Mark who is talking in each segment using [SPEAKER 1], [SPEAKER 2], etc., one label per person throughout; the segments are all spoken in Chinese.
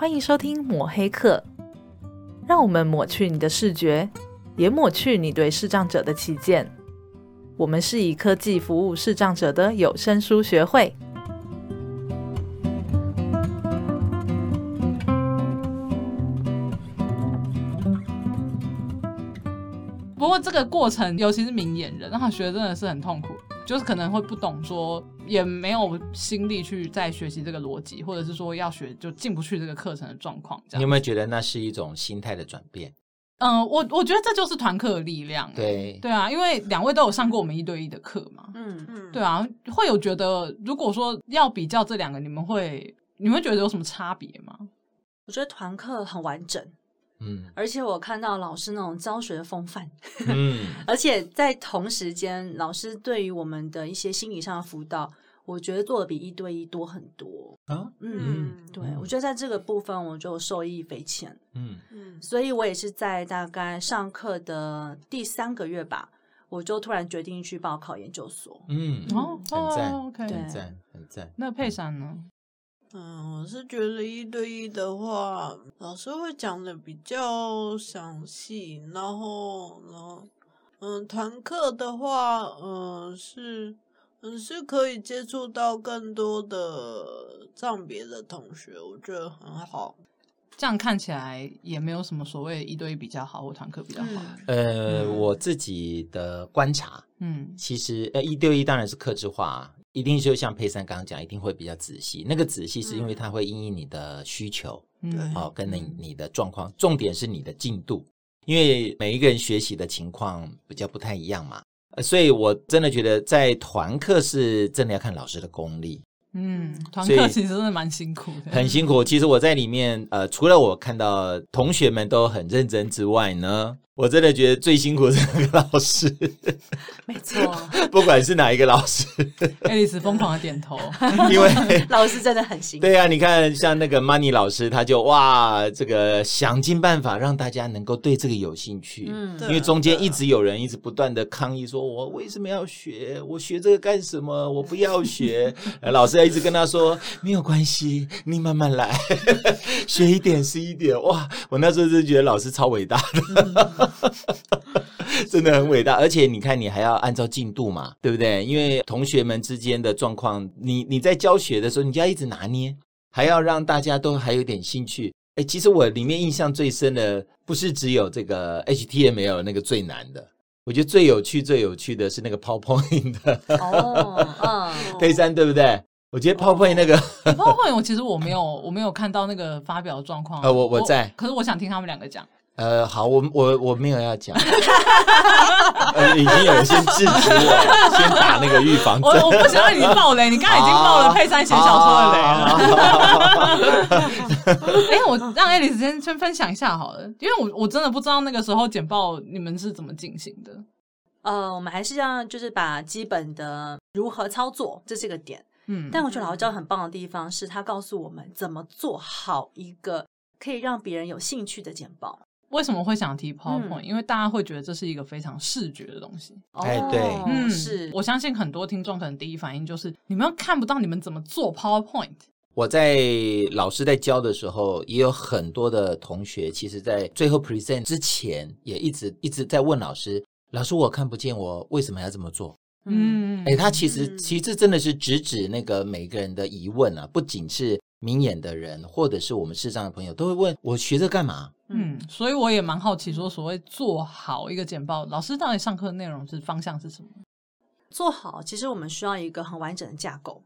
[SPEAKER 1] 欢迎收听抹黑课，让我们抹去你的视觉，也抹去你对视障者的偏见。我们是以科技服务视障者的有声书学会。
[SPEAKER 2] 不过这个过程，尤其是明眼人，让他学的真的是很痛苦。就是可能会不懂说，也没有心力去再学习这个逻辑，或者是说要学就进不去这个课程的状况。这样，
[SPEAKER 3] 你有没有觉得那是一种心态的转变？
[SPEAKER 2] 嗯，我我觉得这就是团课的力量。
[SPEAKER 3] 对
[SPEAKER 2] 对啊，因为两位都有上过我们一对一的课嘛。
[SPEAKER 4] 嗯嗯，
[SPEAKER 2] 对啊，会有觉得，如果说要比较这两个，你们会你们会觉得有什么差别吗？
[SPEAKER 4] 我觉得团课很完整。
[SPEAKER 3] 嗯，
[SPEAKER 4] 而且我看到老师那种教学的风范，
[SPEAKER 3] 嗯，
[SPEAKER 4] 而且在同时间，老师对于我们的一些心理上的辅导，我觉得做的比一对一多很多
[SPEAKER 3] 啊。
[SPEAKER 4] 嗯，嗯对，我觉得在这个部分我就受益匪浅。
[SPEAKER 3] 嗯
[SPEAKER 4] 嗯，所以我也是在大概上课的第三个月吧，我就突然决定去报考研究所。
[SPEAKER 3] 嗯，
[SPEAKER 2] 哦，
[SPEAKER 3] 很赞
[SPEAKER 2] ，OK，
[SPEAKER 3] 很赞，很赞。
[SPEAKER 2] 那佩珊呢？
[SPEAKER 5] 嗯，我是觉得一对一的话，老师会讲的比较详细，然后，然后，嗯，团课的话，嗯，是，嗯，是可以接触到更多的藏别的同学，我觉得很好。
[SPEAKER 2] 这样看起来也没有什么所谓一对一比较好或团课比较好。
[SPEAKER 3] 呃，我自己的观察，
[SPEAKER 2] 嗯，
[SPEAKER 3] 其实，呃，一对一当然是克制化。一定就像佩珊刚刚讲，一定会比较仔细。那个仔细是因为它会因应你的需求，
[SPEAKER 2] 嗯，
[SPEAKER 3] 哦，跟你你的状况，重点是你的进度，因为每一个人学习的情况比较不太一样嘛。呃，所以我真的觉得在团课是真的要看老师的功力。
[SPEAKER 2] 嗯，团课其实真的蛮辛苦的，
[SPEAKER 3] 很辛苦。其实我在里面，呃，除了我看到同学们都很认真之外呢。我真的觉得最辛苦的是那个老师，
[SPEAKER 4] 没错，
[SPEAKER 3] 不管是哪一个老师，
[SPEAKER 2] 爱丽丝疯狂的点头，
[SPEAKER 3] 因为
[SPEAKER 4] 老师真的很辛苦。
[SPEAKER 3] 对啊，你看像那个 Money 老师，他就哇，这个想尽办法让大家能够对这个有兴趣，嗯，因为中间一直有人一直不断的抗议说，我为什么要学？我学这个干什么？我不要学。老师还一直跟他说，没有关系，你慢慢来，学一点是一点。哇，我那时候就觉得老师超伟大的。嗯 真的很伟大，而且你看，你还要按照进度嘛，对不对？因为同学们之间的状况，你你在教学的时候，你就要一直拿捏，还要让大家都还有点兴趣。哎，其实我里面印象最深的，不是只有这个 HTML 那个最难的，我觉得最有趣、最有趣的是那个 PowerPoint 的。
[SPEAKER 4] 哦，嗯，
[SPEAKER 3] 佩珊对不对？我觉得 PowerPoint 那个
[SPEAKER 2] PowerPoint，我其实我没有，我没有看到那个发表的状况。
[SPEAKER 3] 呃，我我在
[SPEAKER 2] 我，可是我想听他们两个讲。
[SPEAKER 3] 呃，好，我我我没有要讲，呃，已经有人先制止我，先打那个预防针。
[SPEAKER 2] 我我不想让你爆雷，你刚才已经爆了佩珊写小说的雷了。哎、欸，我让爱丽丝先先分享一下好了，因为我我真的不知道那个时候简报你们是怎么进行的。
[SPEAKER 4] 呃，我们还是要就是把基本的如何操作，这是一个点。嗯，但我觉得老教很棒的地方是他告诉我们怎么做好一个可以让别人有兴趣的简报。
[SPEAKER 2] 为什么会想提 PowerPoint？、嗯、因为大家会觉得这是一个非常视觉的东西。
[SPEAKER 3] 哎，对，
[SPEAKER 2] 嗯，
[SPEAKER 4] 是。
[SPEAKER 2] 我相信很多听众可能第一反应就是，你们看不到你们怎么做 PowerPoint。
[SPEAKER 3] 我在老师在教的时候，也有很多的同学，其实在最后 present 之前，也一直一直在问老师：“老师，我看不见，我为什么要这么做？”嗯，哎，他其实其实真的是直指那个每个人的疑问啊，不仅是明眼的人，或者是我们视障的朋友，都会问我学这干嘛？
[SPEAKER 2] 嗯，所以我也蛮好奇，说所谓做好一个简报，老师到底上课的内容是方向是什么？
[SPEAKER 4] 做好，其实我们需要一个很完整的架构。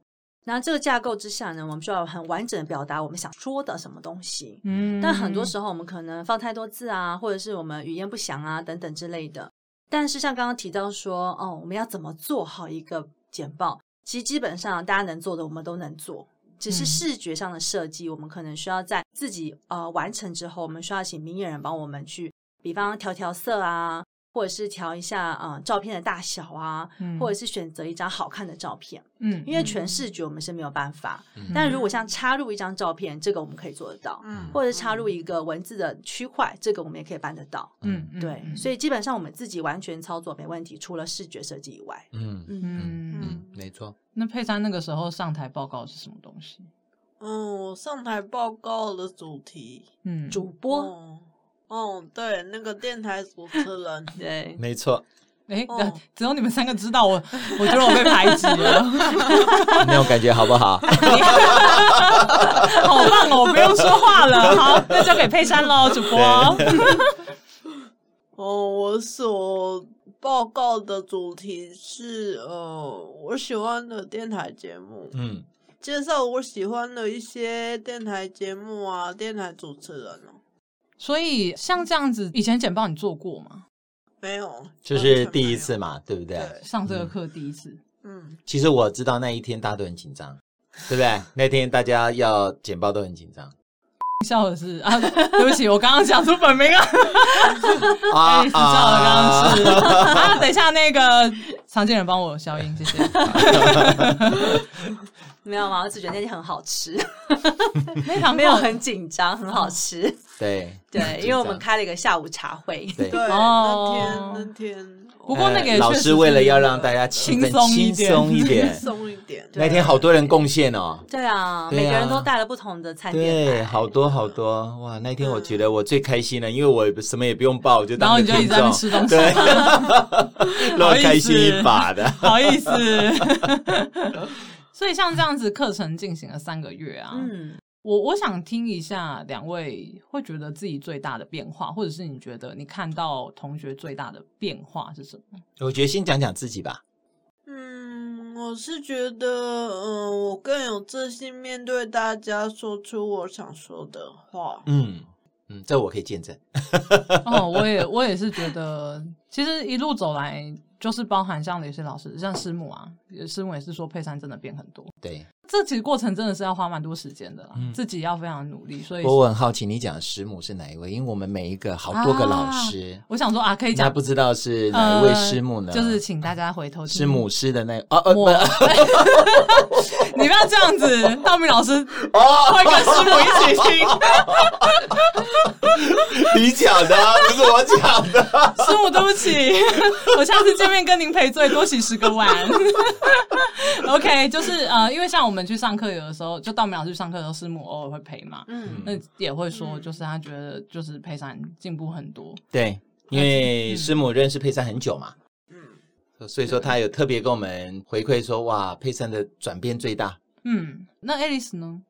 [SPEAKER 4] 那这个架构之下呢，我们需要很完整的表达我们想说的什么东西。嗯，但很多时候我们可能放太多字啊，或者是我们语言不详啊等等之类的。但是像刚刚提到说，哦，我们要怎么做好一个简报？其实基本上大家能做的，我们都能做。只是视觉上的设计，我们可能需要在自己呃完成之后，我们需要请明眼人帮我们去，比方调调色啊，或者是调一下呃照片的大小啊，嗯、或者是选择一张好看的照片。嗯，因为全视觉我们是没有办法，嗯、但如果像插入一张照片，这个我们可以做得到。嗯，或者是插入一个文字的区块，这个我们也可以办得到。嗯，对，所以基本上我们自己完全操作没问题，除了视觉设计以外。
[SPEAKER 3] 嗯嗯嗯，嗯，没错。
[SPEAKER 2] 那佩珊那个时候上台报告是什么东西？
[SPEAKER 5] 嗯，我上台报告的主题，
[SPEAKER 4] 嗯，主播。
[SPEAKER 5] 哦、嗯，对，那个电台主持人，
[SPEAKER 4] 对，
[SPEAKER 3] 没错。
[SPEAKER 2] 哎，只有你们三个知道我，我觉得我被排挤了，
[SPEAKER 3] 那种感觉好不好？
[SPEAKER 2] 好棒哦，我不用说话了。好，那交给佩珊喽，主播。
[SPEAKER 5] 哦，我所报告的主题是呃，我喜欢的电台节目，嗯，介绍我喜欢的一些电台节目啊，电台主持人哦。
[SPEAKER 2] 所以像这样子，以前简报你做过吗？
[SPEAKER 5] 没有，
[SPEAKER 3] 就是第一次嘛，对不对？
[SPEAKER 2] 对，上这个课第一次。
[SPEAKER 5] 嗯，
[SPEAKER 3] 其实我知道那一天大家都很紧张，对不对？那天大家要简报都很紧张。
[SPEAKER 2] 笑的是啊，对不起，我刚刚讲出本名了。
[SPEAKER 3] 啊，
[SPEAKER 2] 笑的刚刚是啊，等一下那个常见人帮我消音，谢谢。
[SPEAKER 4] 没有吗？我只觉得那天很好吃，
[SPEAKER 2] 那场
[SPEAKER 4] 没有很紧张，很好吃。
[SPEAKER 3] 对
[SPEAKER 4] 对，因为我们开了一个下午茶会。
[SPEAKER 5] 对，那天那天。
[SPEAKER 2] 不过那个
[SPEAKER 3] 老师为了要让大家气氛轻松一点，
[SPEAKER 5] 轻松一点。
[SPEAKER 3] 那天好多人贡献哦。
[SPEAKER 4] 对啊，每个人都带了不同的餐点。
[SPEAKER 3] 对，好多好多哇！那天我觉得我最开心了，因为我什么也不用报，我就
[SPEAKER 2] 然后你就一直在那吃东西，
[SPEAKER 3] 对，让开心一把的，
[SPEAKER 2] 好意思。所以像这样子课程进行了三个月啊，嗯，我我想听一下两位会觉得自己最大的变化，或者是你觉得你看到同学最大的变化是什么？
[SPEAKER 3] 我觉得先讲讲自己吧。
[SPEAKER 5] 嗯，我是觉得，嗯，我更有自信面对大家，说出我想说的话。
[SPEAKER 3] 嗯嗯，这我可以见证。
[SPEAKER 2] 哦，我也 我也是觉得，其实一路走来。就是包含像有些老师，像师母啊，师母也是说佩珊真的变很多。
[SPEAKER 3] 对，
[SPEAKER 2] 这其实过程真的是要花蛮多时间的啦，嗯、自己要非常努力。所以
[SPEAKER 3] 我很好奇，你讲的师母是哪一位？因为我们每一个好多个老师，
[SPEAKER 2] 啊、我想说啊，可以讲，
[SPEAKER 3] 那不知道是哪一位师母呢？
[SPEAKER 2] 呃、就是请大家回头
[SPEAKER 3] 师母师的那个、哦呃
[SPEAKER 2] 你不要这样子，道明老师会跟师母一起听。
[SPEAKER 3] 你讲的，不是我讲的。
[SPEAKER 2] 师母，对不起，我下次见面跟您赔罪，多洗十个碗。OK，就是呃，因为像我们去上课，有的时候就道明老师去上课的时候，师母偶尔会陪嘛，嗯，那也会说，就是他觉得就是佩珊进步很多。
[SPEAKER 3] 对，因为师母认识佩珊很久嘛。所以说，他有特别跟我们回馈说，哇，佩珊的转变最大。
[SPEAKER 2] 嗯，那 Alice 呢？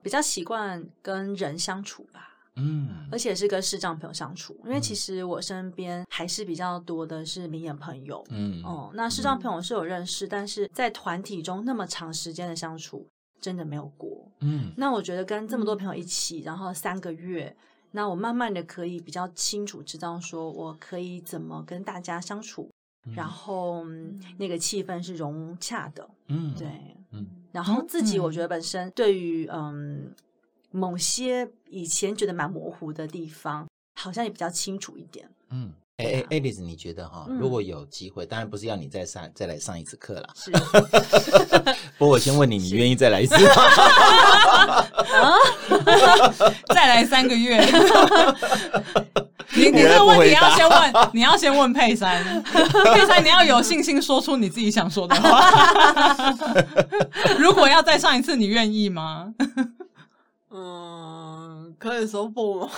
[SPEAKER 4] 比较习惯跟人相处吧。嗯，而且是跟视障朋友相处，因为其实我身边还是比较多的是明眼朋友。嗯，哦，那视障朋友是有认识，嗯、但是在团体中那么长时间的相处，真的没有过。嗯，那我觉得跟这么多朋友一起，然后三个月，那我慢慢的可以比较清楚知道，说我可以怎么跟大家相处。然后那个气氛是融洽的，嗯，对，嗯，然后自己我觉得本身对于嗯某些以前觉得蛮模糊的地方，好像也比较清楚一点，
[SPEAKER 3] 嗯，哎哎，Alice，你觉得哈，如果有机会，当然不是要你再上再来上一次课了，是，不过我先问你，你愿意再来一次吗？
[SPEAKER 2] 啊，再来三个月。你你这个问题要先问，你要先问佩珊，佩珊你要有信心说出你自己想说的话。如果要再上一次，你愿意吗？
[SPEAKER 5] 嗯，可以说不吗？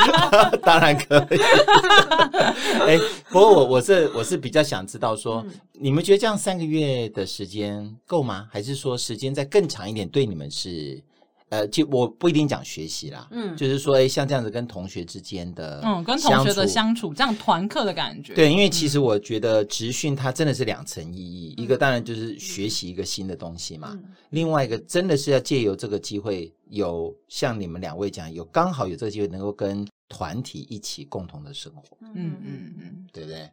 [SPEAKER 3] 当然可以。哎、欸，不过我我是我是比较想知道说，嗯、你们觉得这样三个月的时间够吗？还是说时间再更长一点对你们是？呃，就我不一定讲学习啦，嗯，就是说，哎，像这样子跟同学之间的，
[SPEAKER 2] 嗯，跟同学的相处，这样团课的感觉，
[SPEAKER 3] 对，因为其实我觉得职训它真的是两层意义，嗯、一个当然就是学习一个新的东西嘛，嗯、另外一个真的是要借由这个机会，有像你们两位讲，有刚好有这个机会能够跟团体一起共同的生活，
[SPEAKER 2] 嗯嗯嗯，嗯
[SPEAKER 3] 对不对？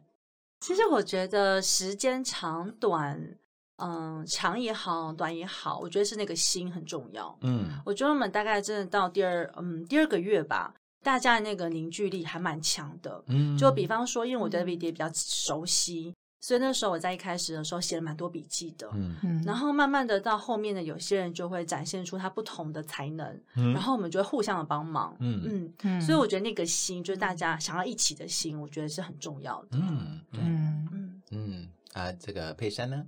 [SPEAKER 4] 其实我觉得时间长短。嗯，长也好，短也好，我觉得是那个心很重要。嗯，我觉得我们大概真的到第二，嗯，第二个月吧，大家的那个凝聚力还蛮强的。嗯，就比方说，因为我对 David 也比较熟悉，所以那时候我在一开始的时候写了蛮多笔记的。嗯嗯，然后慢慢的到后面的有些人就会展现出他不同的才能，嗯，然后我们就会互相的帮忙。嗯嗯嗯，所以我觉得那个心，就是大家想要一起的心，我觉得是很重要的。
[SPEAKER 3] 嗯，对，嗯嗯嗯啊，这个佩珊呢？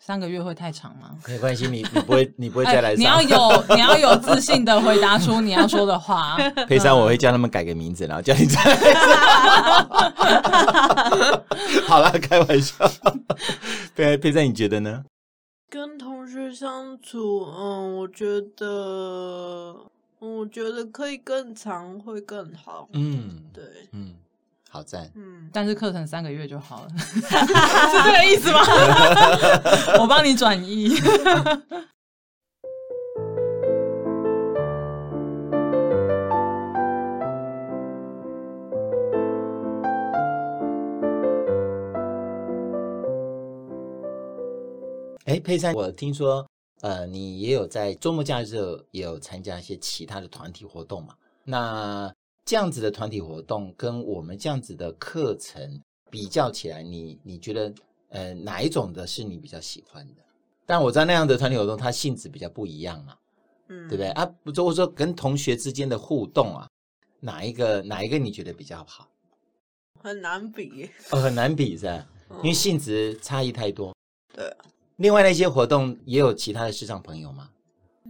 [SPEAKER 2] 三个月会太长吗？
[SPEAKER 3] 没关系，你你不会你不会再来上。
[SPEAKER 2] 你要 有你要有自信的回答出你要说的话。
[SPEAKER 3] 佩珊，我会叫他们改个名字，然后叫你再来。好了，开玩笑。佩佩珊，你觉得呢？
[SPEAKER 5] 跟同学相处，嗯，我觉得，我觉得可以更长，会更好。
[SPEAKER 3] 嗯，
[SPEAKER 5] 对，
[SPEAKER 3] 嗯。好赞，
[SPEAKER 2] 嗯，但是课程三个月就好了，是这个意思吗？我帮你转移。
[SPEAKER 3] 哎，佩珊，我听说，呃，你也有在周末假日也有参加一些其他的团体活动嘛？那这样子的团体活动跟我们这样子的课程比较起来，你你觉得呃哪一种的是你比较喜欢的？但我知道那样的团体活动它性质比较不一样啊，嗯，对不对啊？不，或者说跟同学之间的互动啊，哪一个哪一个你觉得比较好？
[SPEAKER 5] 很难比
[SPEAKER 3] 哦，很难比是吧？因为性质差异太多。
[SPEAKER 5] 对。
[SPEAKER 3] 另外那些活动也有其他的视障朋友吗？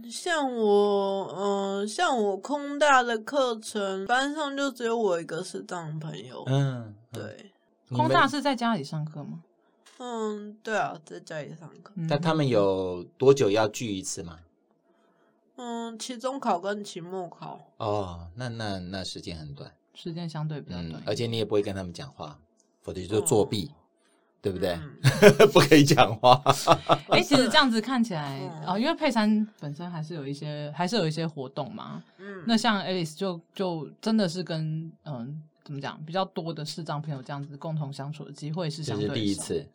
[SPEAKER 5] 像我，嗯、呃，像我空大的课程，班上就只有我一个视障朋友。
[SPEAKER 3] 嗯，
[SPEAKER 5] 对。
[SPEAKER 2] 空大是在家里上课吗？
[SPEAKER 5] 嗯，对啊，在家里上课。
[SPEAKER 3] 那他们有多久要聚一次吗？
[SPEAKER 5] 嗯，期中考跟期末考。
[SPEAKER 3] 哦，那那那时间很短，
[SPEAKER 2] 时间相对比较短，嗯，
[SPEAKER 3] 而且你也不会跟他们讲话，否则就作弊。哦对不对？不可以讲话。
[SPEAKER 2] 哎，其实这样子看起来啊，因为佩珊本身还是有一些，还是有一些活动嘛。嗯，那像 Alice 就就真的是跟嗯，怎么讲，比较多的视障朋友这样子共同相处的机会是相对少。
[SPEAKER 3] 这是第一次。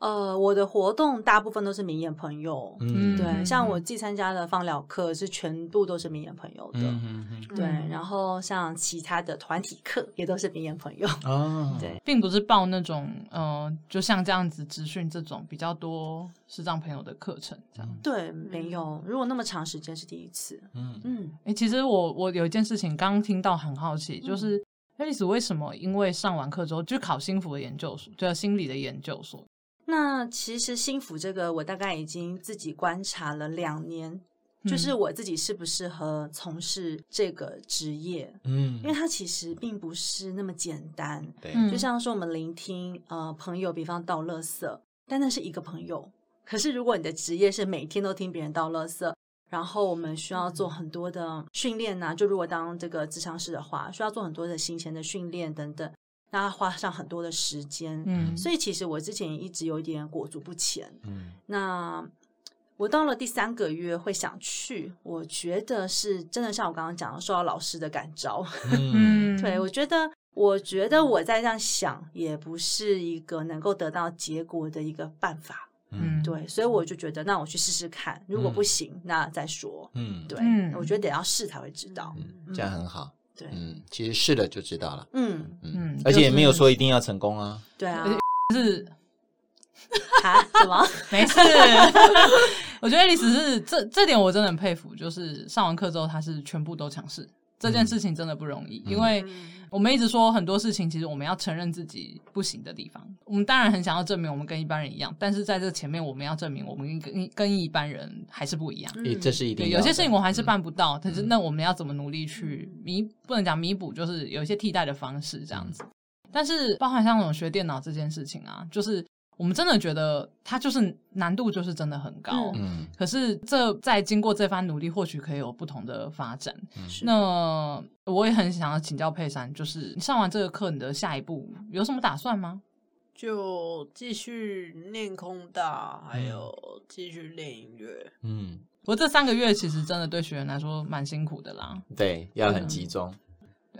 [SPEAKER 4] 呃，我的活动大部分都是明眼朋友，嗯，对，像我既参加的放疗课是全部都是明眼朋友的，嗯嗯对，然后像其他的团体课也都是明眼朋友，哦，对，
[SPEAKER 2] 并不是报那种，呃，就像这样子职训这种比较多视障朋友的课程这样，
[SPEAKER 4] 对，没有，如果那么长时间是第一次，嗯。
[SPEAKER 2] 嗯，哎，其实我我有一件事情刚刚听到很好奇，就是爱丽丝为什么因为上完课之后就考心服的研究所，就心理的研究所。
[SPEAKER 4] 那其实幸福这个，我大概已经自己观察了两年，就是我自己适不适合从事这个职业。嗯，因为它其实并不是那么简单。对，就像说我们聆听呃朋友，比方倒垃圾，但那是一个朋友。可是如果你的职业是每天都听别人倒垃圾，然后我们需要做很多的训练呐、啊，就如果当这个智商师的话，需要做很多的行前的训练等等。那花上很多的时间，嗯，所以其实我之前也一直有一点裹足不前，嗯，那我到了第三个月会想去，我觉得是真的像我刚刚讲的，受到老师的感召，嗯，对，我觉得，我觉得我在这样想，也不是一个能够得到结果的一个办法，嗯，对，所以我就觉得，那我去试试看，如果不行，嗯、那再说，嗯，对，我觉得得要试才会知道，
[SPEAKER 3] 嗯，这样很好。
[SPEAKER 4] 对，
[SPEAKER 3] 嗯，其实试了就知道了。
[SPEAKER 4] 嗯嗯，
[SPEAKER 3] 而且也没有说一定要成功啊。
[SPEAKER 4] 对啊，
[SPEAKER 2] 是
[SPEAKER 4] 啊？什么？
[SPEAKER 2] 没事。我觉得你只是这这点我真的很佩服，就是上完课之后他是全部都尝试，这件事情真的不容易，因为。我们一直说很多事情，其实我们要承认自己不行的地方。我们当然很想要证明我们跟一般人一样，但是在这前面，我们要证明我们跟跟一般人还是不一样。
[SPEAKER 3] 嗯，这是一定的。
[SPEAKER 2] 有些事情我还是办不到，可是那我们要怎么努力去弥？不能讲弥补，就是有一些替代的方式这样子。但是，包含像我们学电脑这件事情啊，就是。我们真的觉得它就是难度就是真的很高，嗯，可是这在经过这番努力，或许可以有不同的发展。嗯，那我也很想要请教佩珊，就是你上完这个课，你的下一步有什么打算吗？
[SPEAKER 5] 就继续练空大，还有继续练音乐。
[SPEAKER 3] 嗯，
[SPEAKER 2] 不过这三个月其实真的对学员来说蛮辛苦的啦。
[SPEAKER 3] 对，要很集中。嗯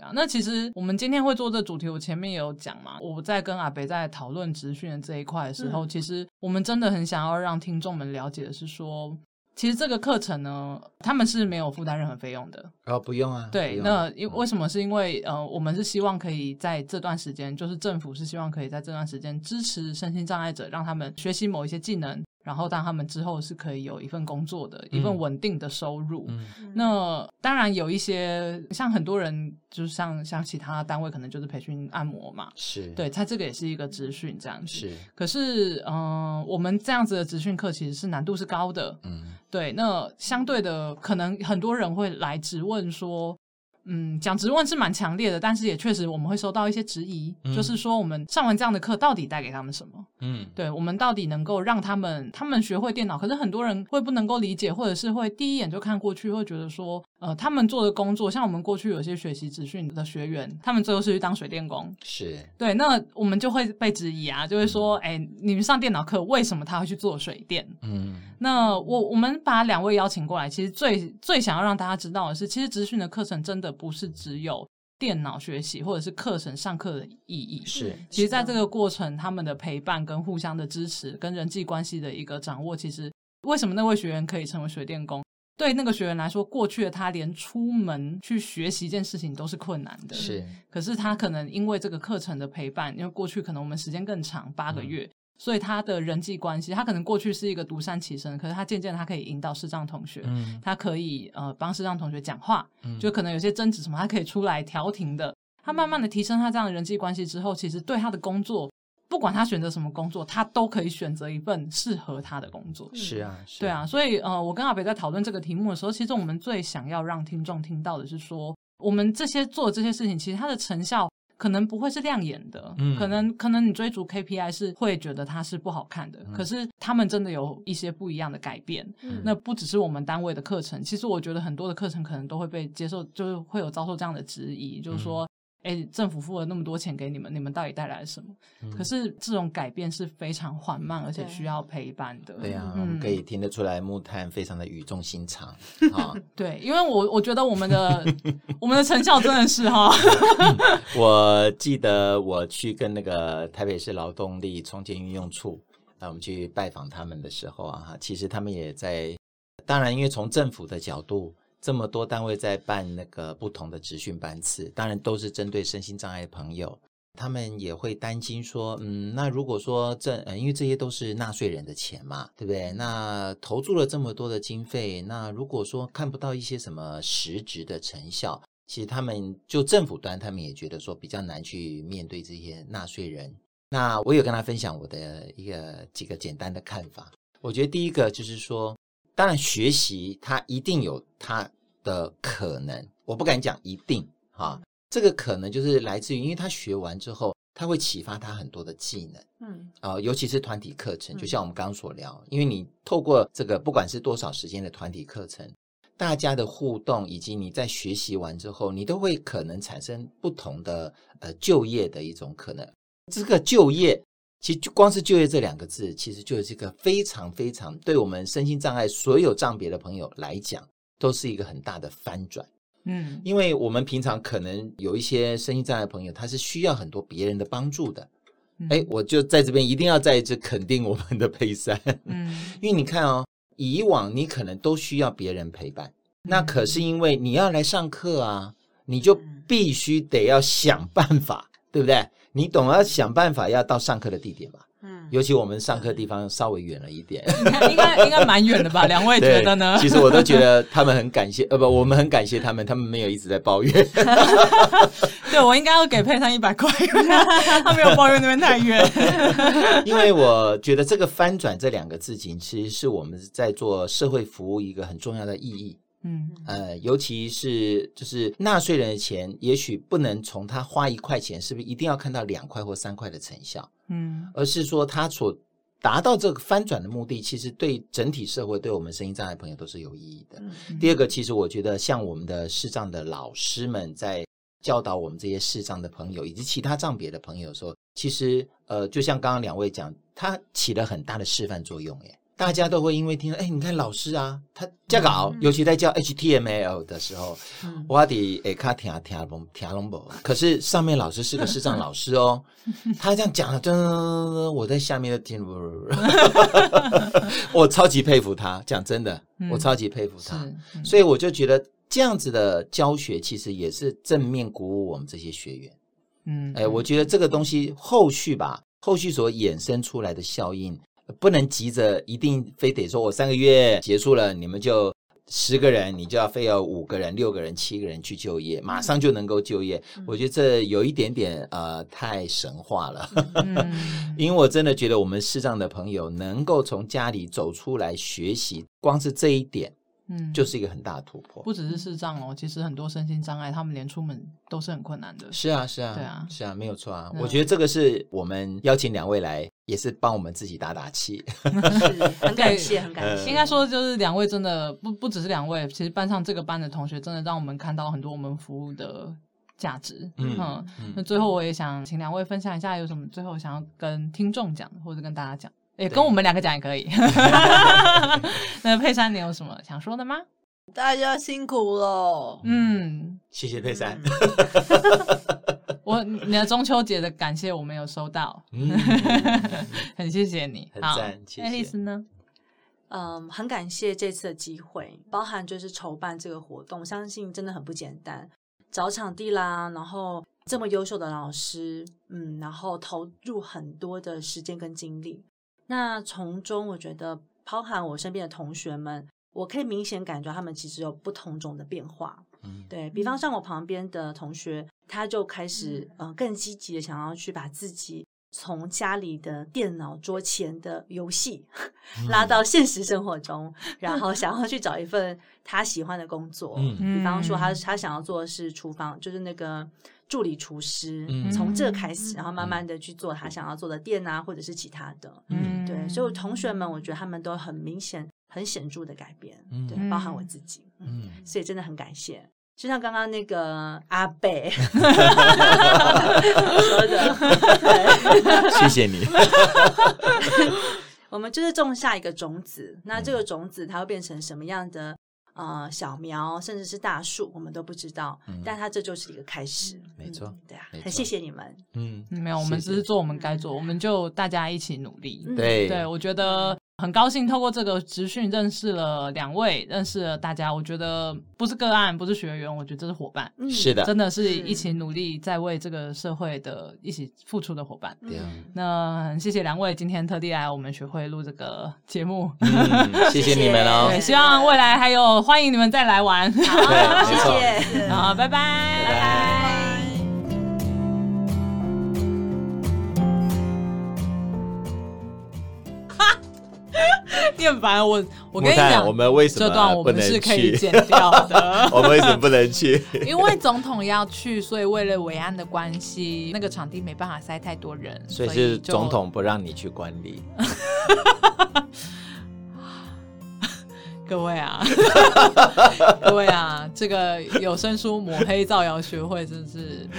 [SPEAKER 2] 对啊，那其实我们今天会做这主题，我前面也有讲嘛。我在跟阿北在讨论职训的这一块的时候，嗯、其实我们真的很想要让听众们了解的是说，其实这个课程呢，他们是没有负担任何费用的。
[SPEAKER 3] 哦，不用啊。
[SPEAKER 2] 对，那因为什么？是因为呃，我们是希望可以在这段时间，就是政府是希望可以在这段时间支持身心障碍者，让他们学习某一些技能，然后让他们之后是可以有一份工作的，嗯、一份稳定的收入。
[SPEAKER 3] 嗯、
[SPEAKER 2] 那当然有一些像很多人，就是像像其他单位可能就是培训按摩嘛，
[SPEAKER 3] 是
[SPEAKER 2] 对，他这个也是一个职训这样子。
[SPEAKER 3] 是，
[SPEAKER 2] 可是嗯、呃，我们这样子的职训课其实是难度是高的。
[SPEAKER 3] 嗯，
[SPEAKER 2] 对，那相对的，可能很多人会来质问说。嗯，讲质问是蛮强烈的，但是也确实我们会收到一些质疑，嗯、就是说我们上完这样的课到底带给他们什么？
[SPEAKER 3] 嗯，
[SPEAKER 2] 对，我们到底能够让他们他们学会电脑，可是很多人会不能够理解，或者是会第一眼就看过去，会觉得说，呃，他们做的工作，像我们过去有些学习职训的学员，他们最后是去当水电工，
[SPEAKER 3] 是
[SPEAKER 2] 对，那我们就会被质疑啊，就会说，哎、嗯，你们上电脑课为什么他会去做水电？
[SPEAKER 3] 嗯，
[SPEAKER 2] 那我我们把两位邀请过来，其实最最想要让大家知道的是，其实职训的课程真的。不是只有电脑学习或者是课程上课的意义，
[SPEAKER 3] 是。
[SPEAKER 2] 其实，在这个过程，他们的陪伴跟互相的支持，跟人际关系的一个掌握，其实为什么那位学员可以成为水电工？对那个学员来说，过去的他连出门去学习一件事情都是困难的，
[SPEAKER 3] 是。
[SPEAKER 2] 可是他可能因为这个课程的陪伴，因为过去可能我们时间更长，八个月。嗯所以他的人际关系，他可能过去是一个独善其身，可是他渐渐他可以引导视障同学，
[SPEAKER 3] 嗯，
[SPEAKER 2] 他可以呃帮视障同学讲话，
[SPEAKER 3] 嗯，
[SPEAKER 2] 就可能有些争执什么，他可以出来调停的。他慢慢的提升他这样的人际关系之后，其实对他的工作，不管他选择什么工作，他都可以选择一份适合他的工作。
[SPEAKER 3] 是啊，是啊，
[SPEAKER 2] 对啊。所以呃，我跟阿北在讨论这个题目的时候，其实我们最想要让听众听到的是说，我们这些做这些事情，其实它的成效。可能不会是亮眼的，
[SPEAKER 3] 嗯，
[SPEAKER 2] 可能可能你追逐 KPI 是会觉得它是不好看的，
[SPEAKER 3] 嗯，
[SPEAKER 2] 可是他们真的有一些不一样的改变，
[SPEAKER 3] 嗯，
[SPEAKER 2] 那不只是我们单位的课程，其实我觉得很多的课程可能都会被接受，就是会有遭受这样的质疑，就是说。哎，政府付了那么多钱给你们，你们到底带来了什么？
[SPEAKER 3] 嗯、
[SPEAKER 2] 可是这种改变是非常缓慢，而且需要陪伴的。
[SPEAKER 3] 对呀、啊，
[SPEAKER 2] 嗯、
[SPEAKER 3] 我们可以听得出来，木炭非常的语重心长 啊。
[SPEAKER 2] 对，因为我我觉得我们的我们的成效真的是哈。
[SPEAKER 3] 我记得我去跟那个台北市劳动力重建运用处，那我们去拜访他们的时候啊，其实他们也在。当然，因为从政府的角度。这么多单位在办那个不同的职训班次，当然都是针对身心障碍的朋友，他们也会担心说，嗯，那如果说这，嗯，因为这些都是纳税人的钱嘛，对不对？那投注了这么多的经费，那如果说看不到一些什么实质的成效，其实他们就政府端，他们也觉得说比较难去面对这些纳税人。那我有跟他分享我的一个几个简单的看法，我觉得第一个就是说。当然，学习它一定有它的可能，我不敢讲一定哈。这个可能就是来自于，因为他学完之后，他会启发他很多的技能，
[SPEAKER 4] 嗯，
[SPEAKER 3] 啊、呃，尤其是团体课程，就像我们刚刚所聊，因为你透过这个，不管是多少时间的团体课程，大家的互动，以及你在学习完之后，你都会可能产生不同的呃就业的一种可能。这个就业。其实就光是就业这两个字，其实就是一个非常非常对我们身心障碍所有障别的朋友来讲，都是一个很大的翻转。
[SPEAKER 2] 嗯，
[SPEAKER 3] 因为我们平常可能有一些身心障碍朋友，他是需要很多别人的帮助的。哎、嗯，我就在这边一定要再一次肯定我们的佩珊。
[SPEAKER 2] 嗯，
[SPEAKER 3] 因为你看哦，以往你可能都需要别人陪伴，那可是因为你要来上课啊，你就必须得要想办法，对不对？你懂要想办法要到上课的地点吧？
[SPEAKER 4] 嗯，
[SPEAKER 3] 尤其我们上课地方稍微远了一点，
[SPEAKER 2] 应该应该蛮远的吧？两位觉得呢？
[SPEAKER 3] 其实我都觉得他们很感谢，呃不，我们很感谢他们，他们没有一直在抱怨。
[SPEAKER 2] 对，我应该要给佩珊一百块，他没有抱怨那边太远。
[SPEAKER 3] 因为我觉得这个翻转这两个字情，其实是我们在做社会服务一个很重要的意义。
[SPEAKER 2] 嗯，
[SPEAKER 3] 呃，尤其是就是纳税人的钱，也许不能从他花一块钱，是不是一定要看到两块或三块的成效？
[SPEAKER 2] 嗯，
[SPEAKER 3] 而是说他所达到这个翻转的目的，其实对整体社会、对我们声音障碍朋友都是有意义的。
[SPEAKER 2] 嗯，
[SPEAKER 3] 第二个，其实我觉得像我们的视障的老师们在教导我们这些视障的朋友以及其他障别的朋友的时候，其实呃，就像刚刚两位讲，他起了很大的示范作用，耶。大家都会因为听到，哎，你看老师啊，他教稿，嗯、尤其在教 HTML 的时候，
[SPEAKER 2] 嗯、
[SPEAKER 3] 我得哎卡听听龙听龙不？可是上面老师是个视障老师哦，他这样讲了，噔，我在下面的听，我超级佩服他。讲真的，我超级佩服他。
[SPEAKER 2] 嗯、
[SPEAKER 3] 所以我就觉得这样子的教学，其实也是正面鼓舞我们这些学员。
[SPEAKER 2] 嗯，
[SPEAKER 3] 哎，我觉得这个东西后续吧。后续所衍生出来的效应，不能急着一定非得说我三个月结束了，你们就。十个人，你就要非要五个人、六个人、七个人去就业，马上就能够就业。嗯、我觉得这有一点点呃太神话了，嗯、因为我真的觉得我们视障的朋友能够从家里走出来学习，光是这一点。嗯，就是一个很大的突破。
[SPEAKER 2] 不只是视障哦，其实很多身心障碍，他们连出门都是很困难的。
[SPEAKER 3] 是啊，是啊，对啊，是啊，没有错啊。我觉得这个是我们邀请两位来，也是帮我们自己打打气。
[SPEAKER 4] 很感谢，很感谢。
[SPEAKER 2] 应该说，就是两位真的不不只是两位，其实班上这个班的同学，真的让我们看到很多我们服务的价值。嗯，那最后我也想请两位分享一下，有什么最后想要跟听众讲，或者跟大家讲。也跟我们两个讲也可以。那佩珊，你有什么想说的吗？
[SPEAKER 5] 大家辛苦了。
[SPEAKER 3] 嗯，谢谢佩珊。
[SPEAKER 2] 我你的中秋节的感谢我没有收到。嗯，很谢谢你。
[SPEAKER 3] 很赞，谢谢。
[SPEAKER 2] 爱丽丝呢？
[SPEAKER 4] 嗯，很感谢这次的机会，包含就是筹办这个活动，相信真的很不简单。找场地啦，然后这么优秀的老师，嗯，然后投入很多的时间跟精力。那从中，我觉得包含我身边的同学们，我可以明显感觉他们其实有不同种的变化。嗯，对，比方像我旁边的同学，他就开始呃更积极的想要去把自己从家里的电脑桌前的游戏 拉到现实生活中，然后想要去找一份他喜欢的工作。嗯，比方说他他想要做的是厨房，就是那个。助理厨师，嗯、从这开始，然后慢慢的去做他想要做的店啊，或者是其他的，嗯，对，所以同学们，我觉得他们都很明显、很显著的改变，嗯、对，包含我自己，嗯，所以真的很感谢。就像刚刚那个阿贝 说的，
[SPEAKER 3] 谢谢你。
[SPEAKER 4] 我们就是种下一个种子，那这个种子它会变成什么样的？呃，小苗甚至是大树，我们都不知道，嗯、但它这就是一个开始，嗯、
[SPEAKER 3] 没错，
[SPEAKER 4] 对啊，很谢谢你们，
[SPEAKER 2] 嗯，没有，我们只是做我们该做，谢谢我们就大家一起努力，
[SPEAKER 3] 嗯、对，
[SPEAKER 2] 对我觉得。很高兴透过这个职训认识了两位，认识了大家。我觉得不是个案，不是学员，我觉得这是伙伴。
[SPEAKER 3] 是的，
[SPEAKER 2] 真的是一起努力在为这个社会的一起付出的伙伴。对、嗯，那很谢谢两位今天特地来我们学会录这个节目。
[SPEAKER 3] 嗯、谢谢你们哦。
[SPEAKER 2] 对，希望未来还有欢迎你们再来玩。
[SPEAKER 4] 好，谢谢。
[SPEAKER 2] 好，拜拜，拜拜。电烦我，我跟你讲，
[SPEAKER 3] 我们为什么
[SPEAKER 2] 这段我们是可以剪掉的？
[SPEAKER 3] 我们为什么不能去？
[SPEAKER 2] 因为总统要去，所以为了维安的关系，那个场地没办法塞太多人，
[SPEAKER 3] 所以是总统不让你去管理。
[SPEAKER 2] 各位啊，各位啊，这个有声书抹黑造谣学会真是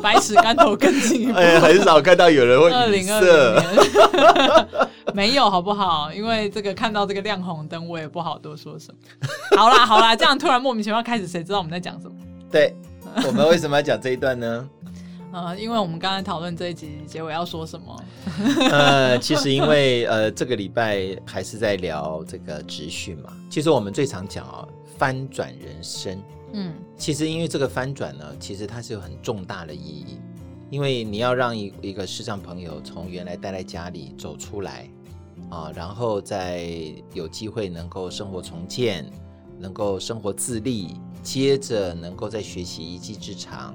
[SPEAKER 2] 百尺竿头更进一步。
[SPEAKER 3] 哎，很少看到有人会
[SPEAKER 2] 二零二零年 没有好不好？因为这个看到这个亮红灯，我也不好多说什么。好啦好啦，这样突然莫名其妙开始，谁知道我们在讲什么？
[SPEAKER 3] 对，我们为什么要讲这一段呢？
[SPEAKER 2] 呃，因为我们刚才讨论这一集结尾要说什么？
[SPEAKER 3] 呃，其实因为呃，这个礼拜还是在聊这个职训嘛。其实我们最常讲哦，翻转人生。嗯，其实因为这个翻转呢，其实它是有很重大的意义。因为你要让一一个视障朋友从原来待在家里走出来啊，然后再有机会能够生活重建，能够生活自立，接着能够再学习一技之长。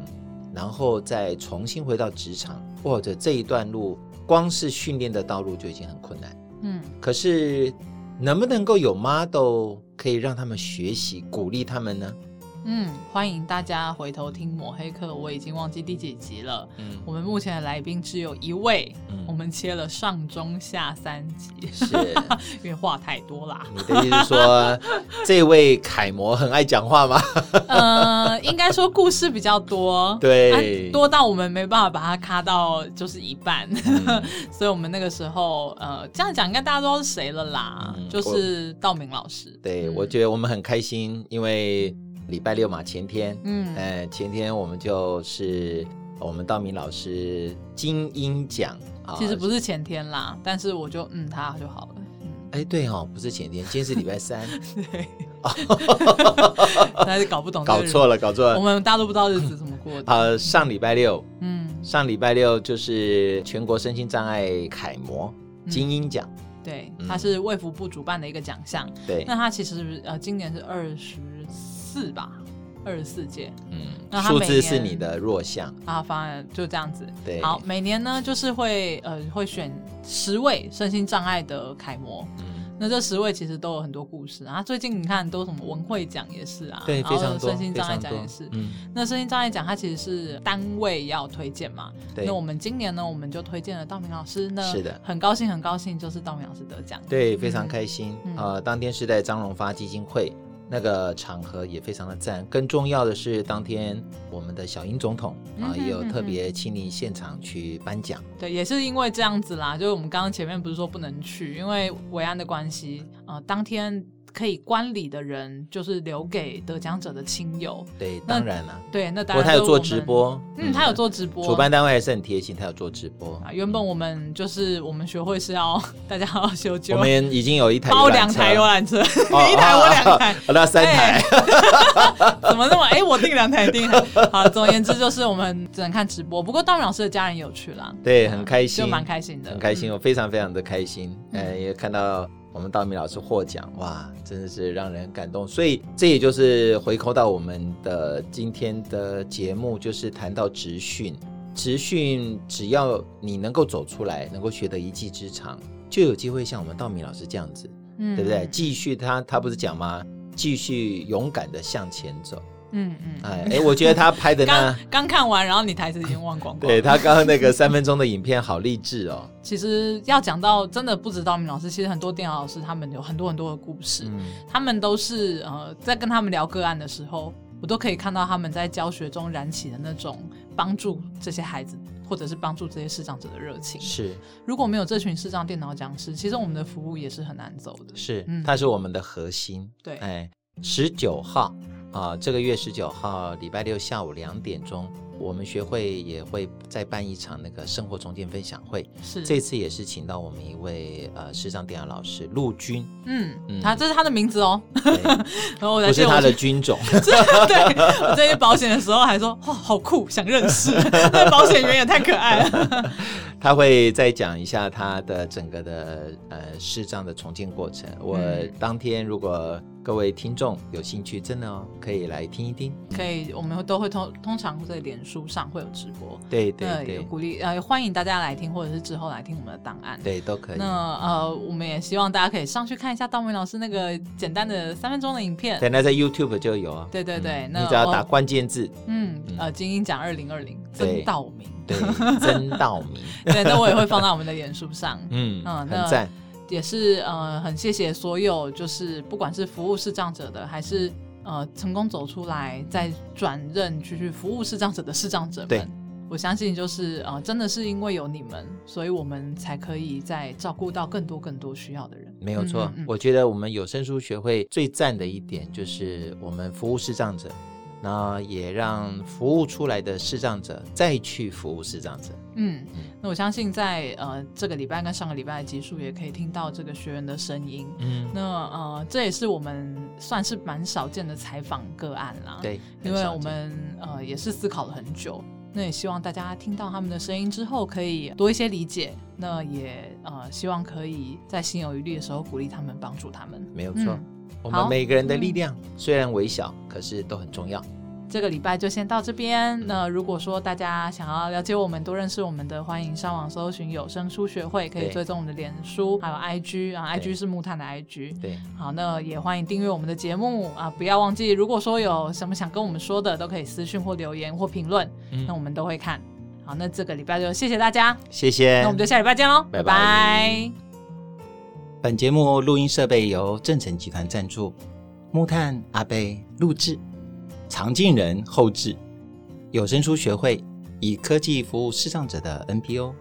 [SPEAKER 3] 然后再重新回到职场，或者这一段路，光是训练的道路就已经很困难。嗯，可是能不能够有 model 可以让他们学习，鼓励他们呢？
[SPEAKER 2] 嗯，欢迎大家回头听抹黑课，我已经忘记第几集了。嗯，我们目前的来宾只有一位，嗯、我们切了上中下三集，
[SPEAKER 3] 是
[SPEAKER 2] 因为话太多啦。
[SPEAKER 3] 你的意思是说，这位楷模很爱讲话吗？
[SPEAKER 2] 呃，应该说故事比较多，
[SPEAKER 3] 对，
[SPEAKER 2] 多到我们没办法把它卡到就是一半，嗯、所以我们那个时候，呃，这样讲应该大家都知道是谁了啦，嗯、就是道明老师。
[SPEAKER 3] 对，嗯、我觉得我们很开心，因为。礼拜六嘛，前天，嗯，呃，前天我们就是我们道明老师精英奖啊，
[SPEAKER 2] 其实不是前天啦，但是我就嗯他就好了，嗯，
[SPEAKER 3] 哎对哦，不是前天，今天是礼拜三，
[SPEAKER 2] 对，还是搞不懂，
[SPEAKER 3] 搞错了，搞错了，
[SPEAKER 2] 我们大家都不知道日子怎么过的，
[SPEAKER 3] 呃，上礼拜六，嗯，上礼拜六就是全国身心障碍楷模。精英奖。
[SPEAKER 2] 对，它是卫福部主办的一个奖项。
[SPEAKER 3] 对，
[SPEAKER 2] 那它其实呃，今年是二十四吧，二十四届。
[SPEAKER 3] 嗯，那数字是你的弱项
[SPEAKER 2] 啊，反正就这样子。
[SPEAKER 3] 对，
[SPEAKER 2] 好，每年呢就是会呃会选十位身心障碍的楷模。嗯。那这十位其实都有很多故事啊！最近你看都什么文慧奖也是啊，
[SPEAKER 3] 对，非常多。
[SPEAKER 2] 身心障碍奖也是，嗯，那身心障碍奖它其实是单位要推荐嘛，对。那我们今年呢，我们就推荐了道明老师，那是的，很高兴很高兴，就是道明老师得奖，
[SPEAKER 3] 对，非常开心啊、嗯呃！当天是在张荣发基金会。那个场合也非常的赞，更重要的是，当天我们的小英总统啊，也有特别亲临现场去颁奖。
[SPEAKER 2] 对，也是因为这样子啦，就是我们刚刚前面不是说不能去，因为维安的关系啊、呃，当天。可以观礼的人就是留给得奖者的亲友。
[SPEAKER 3] 对，当然了。
[SPEAKER 2] 对，那当然。
[SPEAKER 3] 他有做直播。
[SPEAKER 2] 嗯，他有做直播。
[SPEAKER 3] 主办单位还是很贴心，他有做直播。
[SPEAKER 2] 啊，原本我们就是我们学会是要 大家好好修旧。
[SPEAKER 3] 我们已经有一台
[SPEAKER 2] 包两台游览车，你一台我两台，
[SPEAKER 3] 那三台。
[SPEAKER 2] 怎么那么？哎，我订两台，订。好，总而言之就是我们只能看直播。不过道明老师的家人有去啦，
[SPEAKER 3] 对，很开心，
[SPEAKER 2] 就蛮开心的，
[SPEAKER 3] 很开心，我非常非常的开心。呃，也看到。我们道明老师获奖，哇，真的是让人感动。所以这也就是回扣到我们的今天的节目，就是谈到职训。职训只要你能够走出来，能够学得一技之长，就有机会像我们道明老师这样子，嗯，对不对？继续他他不是讲吗？继续勇敢的向前走。嗯嗯，哎哎，我觉得他拍的那
[SPEAKER 2] 刚看完，然后你台词已经忘光光。
[SPEAKER 3] 对，他刚刚那个三分钟的影片好励志哦。
[SPEAKER 2] 其实要讲到真的不止道明老师，其实很多电脑老师他们有很多很多的故事，嗯、他们都是呃在跟他们聊个案的时候，我都可以看到他们在教学中燃起的那种帮助这些孩子或者是帮助这些视障者的热情。
[SPEAKER 3] 是，
[SPEAKER 2] 如果没有这群视障电脑讲师，其实我们的服务也是很难走的。
[SPEAKER 3] 是，他是我们的核心。
[SPEAKER 2] 对，
[SPEAKER 3] 哎，十九号。啊，这个月十九号礼拜六下午两点钟，我们学会也会再办一场那个生活重建分享会。是，这次也是请到我们一位呃视障电脑老师陆军。嗯嗯，
[SPEAKER 2] 他这是他的名字哦。
[SPEAKER 3] 然后 我不是他的军种。
[SPEAKER 2] 对，我在保险的时候还说，哇，好酷，想认识。那保险员也太可爱了。
[SPEAKER 3] 他会再讲一下他的整个的呃视障的重建过程。我当天如果。各位听众有兴趣，真的哦，可以来听一听。
[SPEAKER 2] 可以，我们都会通通常在脸书上会有直播。
[SPEAKER 3] 对对对，
[SPEAKER 2] 有鼓励呃，欢迎大家来听，或者是之后来听我们的档案。
[SPEAKER 3] 对，都可以。
[SPEAKER 2] 那呃，我们也希望大家可以上去看一下道明老师那个简单的三分钟的影片。
[SPEAKER 3] 对，那在 YouTube 就有啊。
[SPEAKER 2] 对对对，
[SPEAKER 3] 那你只要打关键字，
[SPEAKER 2] 嗯呃，精英奖二零二零，曾道明，
[SPEAKER 3] 对，曾道明。
[SPEAKER 2] 对，那我也会放在我们的脸书上。
[SPEAKER 3] 嗯嗯，很赞。
[SPEAKER 2] 也是呃，很谢谢所有，就是不管是服务视障者的，还是呃成功走出来再转任去去服务视障者的视障者们，对我相信就是呃，真的是因为有你们，所以我们才可以再照顾到更多更多需要的人。
[SPEAKER 3] 没有错，嗯嗯，我觉得我们有声书学会最赞的一点就是我们服务视障者。那也让服务出来的视障者再去服务视障者。
[SPEAKER 2] 嗯，那我相信在呃这个礼拜跟上个礼拜的集数也可以听到这个学员的声音。嗯，那呃这也是我们算是蛮少见的采访个案啦。
[SPEAKER 3] 对，
[SPEAKER 2] 因为我们呃也是思考了很久。那也希望大家听到他们的声音之后，可以多一些理解。那也呃希望可以在心有余力的时候鼓励他们，帮助他们。
[SPEAKER 3] 没有错。嗯我们每个人的力量虽然微小，嗯、可是都很重要。
[SPEAKER 2] 这个礼拜就先到这边。那如果说大家想要了解我们、多认识我们的，欢迎上网搜寻有声书学会，可以追踪我们的脸书，还有 IG 啊，IG 是木炭的 IG。对，好，那也欢迎订阅我们的节目啊！不要忘记，如果说有什么想跟我们说的，都可以私讯或留言或评论，嗯、那我们都会看。好，那这个礼拜就谢谢大家，
[SPEAKER 3] 谢谢。
[SPEAKER 2] 那我们就下礼拜见喽，拜拜。拜拜。
[SPEAKER 3] 本节目录音设备由正成集团赞助。木炭阿贝录制。长镜人后置有声书学会以科技服务视障者的 npo